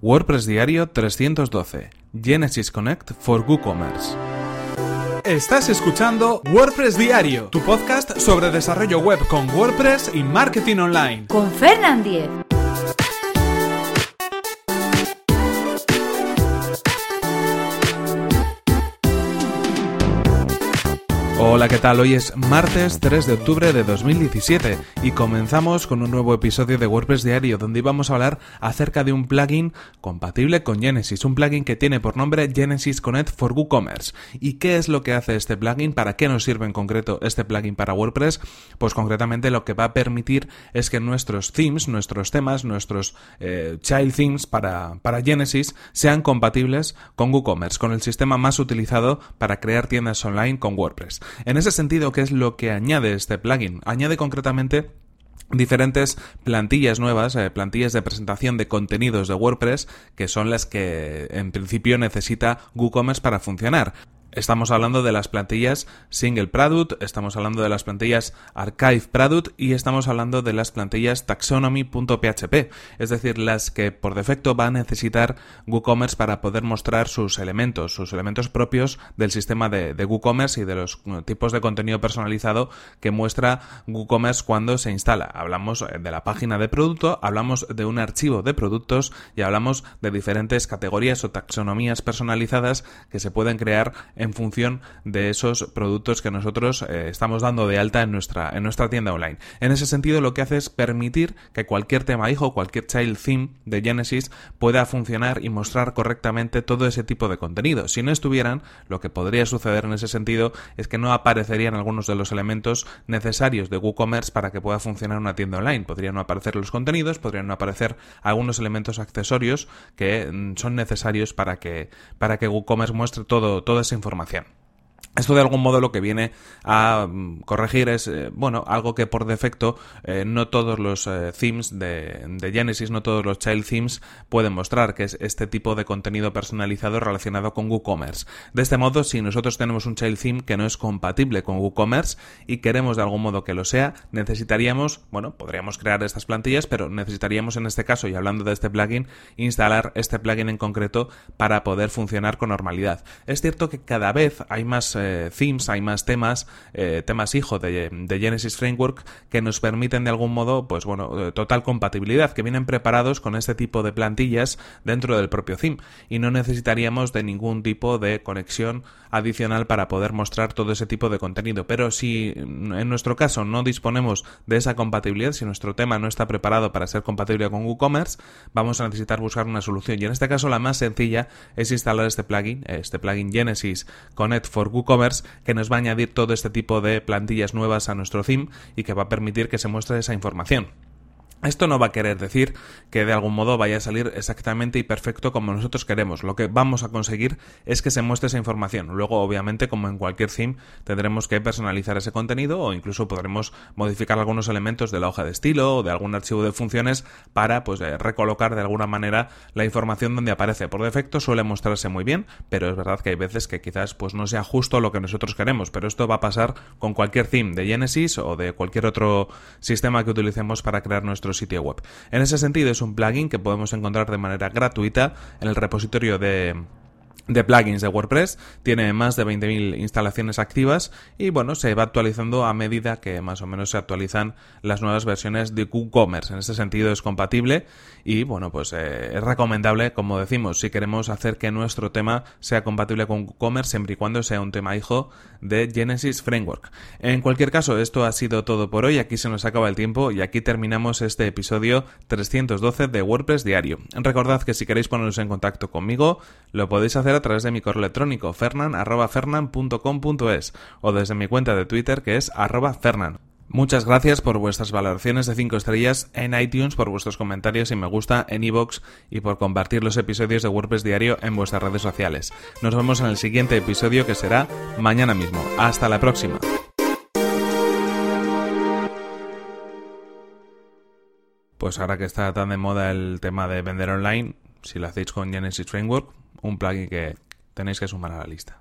WordPress Diario 312. Genesis Connect for WooCommerce. Estás escuchando WordPress Diario, tu podcast sobre desarrollo web con WordPress y marketing online. Con Fernand Diez. Hola, ¿qué tal? Hoy es martes 3 de octubre de 2017 y comenzamos con un nuevo episodio de WordPress Diario donde íbamos a hablar acerca de un plugin compatible con Genesis, un plugin que tiene por nombre Genesis Connect for WooCommerce. ¿Y qué es lo que hace este plugin? ¿Para qué nos sirve en concreto este plugin para WordPress? Pues concretamente lo que va a permitir es que nuestros themes, nuestros temas, nuestros eh, child themes para, para Genesis sean compatibles con WooCommerce, con el sistema más utilizado para crear tiendas online con WordPress. En ese sentido, ¿qué es lo que añade este plugin? Añade concretamente diferentes plantillas nuevas, eh, plantillas de presentación de contenidos de WordPress, que son las que en principio necesita WooCommerce para funcionar. Estamos hablando de las plantillas Single Product, estamos hablando de las plantillas Archive Product y estamos hablando de las plantillas Taxonomy.php, es decir, las que por defecto va a necesitar WooCommerce para poder mostrar sus elementos, sus elementos propios del sistema de, WooCommerce y de los tipos de contenido personalizado que muestra WooCommerce cuando se instala. Hablamos eh, de la página de producto, hablamos de un archivo de productos y hablamos de diferentes categorías o taxonomías personalizadas que se pueden crear en función de esos productos que nosotros eh, estamos dando de alta en nuestra, en nuestra tienda online. En ese sentido, lo que hace es permitir que cualquier tema hijo, cualquier child theme de Genesis pueda funcionar y mostrar correctamente todo ese tipo de contenido. Si no estuvieran, lo que podría suceder en ese sentido es que no aparecerían algunos de los elementos necesarios de WooCommerce para que pueda funcionar una tienda online. Podrían no aparecer los contenidos, podrían no aparecer algunos elementos accesorios que mm, son necesarios para que, para que WooCommerce muestre todo, toda esa información información. Esto de algún modo lo que viene a mm, corregir es, eh, bueno, algo que por defecto eh, no todos los eh, themes de, Genesis, no todos los child themes pueden mostrar, que es este tipo de contenido personalizado relacionado con WooCommerce. De este modo, si nosotros tenemos un child theme que no es compatible con WooCommerce y queremos de algún modo que lo sea, necesitaríamos, bueno, podríamos crear estas plantillas, pero necesitaríamos en este caso, y hablando de este plugin, instalar este plugin en concreto para poder funcionar con normalidad. Es cierto que cada vez hay más eh, themes, hay más temas, eh, temas hijo de, Genesis Framework que nos permiten de algún modo, pues bueno, eh, total compatibilidad, que vienen preparados con este tipo de plantillas dentro del propio theme y no necesitaríamos de ningún tipo de conexión adicional para poder mostrar todo ese tipo de contenido. Pero si en nuestro caso no disponemos de esa compatibilidad, si nuestro tema no está preparado para ser compatible con WooCommerce, vamos a necesitar buscar una solución. Y en este caso la más sencilla es instalar este plugin, este plugin Genesis Connect for WooCommerce que nos va a añadir todo este tipo de plantillas nuevas a nuestro theme y que va a permitir que se muestre esa información. Esto no va a querer decir que de algún modo vaya a salir exactamente y perfecto como nosotros queremos. Lo que vamos a conseguir es que se muestre esa información. Luego, obviamente, como en cualquier theme, tendremos que personalizar ese contenido o incluso podremos modificar algunos elementos de la hoja de estilo o de algún archivo de funciones para pues eh, recolocar de alguna manera la información donde aparece. Por defecto suele mostrarse muy bien, pero es verdad que hay veces que quizás pues no sea justo lo que nosotros queremos. Pero esto va a pasar con cualquier theme de Genesis o de cualquier otro sistema que utilicemos para crear nuestro sitio web. En ese sentido es un plugin que podemos encontrar de manera gratuita en el repositorio de de plugins de WordPress, tiene más de 20.000 instalaciones activas y bueno, se va actualizando a medida que más o menos se actualizan las nuevas versiones de WooCommerce. En ese sentido es compatible y bueno, pues eh, es recomendable, como decimos, si queremos hacer que nuestro tema sea compatible con WooCommerce siempre y cuando sea un tema hijo de Genesis Framework. En cualquier caso, esto ha sido todo por hoy, aquí se nos acaba el tiempo y aquí terminamos este episodio 312 de WordPress Diario. Recordad que si queréis poneros en contacto conmigo, lo podéis a través de mi correo electrónico fernan.fernan.com.es o desde mi cuenta de Twitter que es fernan. Muchas gracias por vuestras valoraciones de 5 estrellas en iTunes, por vuestros comentarios y me gusta en iVoox y por compartir los episodios de WordPress Diario en vuestras redes sociales. Nos vemos en el siguiente episodio que será mañana mismo. Hasta la próxima. Pues ahora que está tan de moda el tema de vender online, si lo hacéis con Genesis Framework, un plugin que tenéis que sumar a la lista.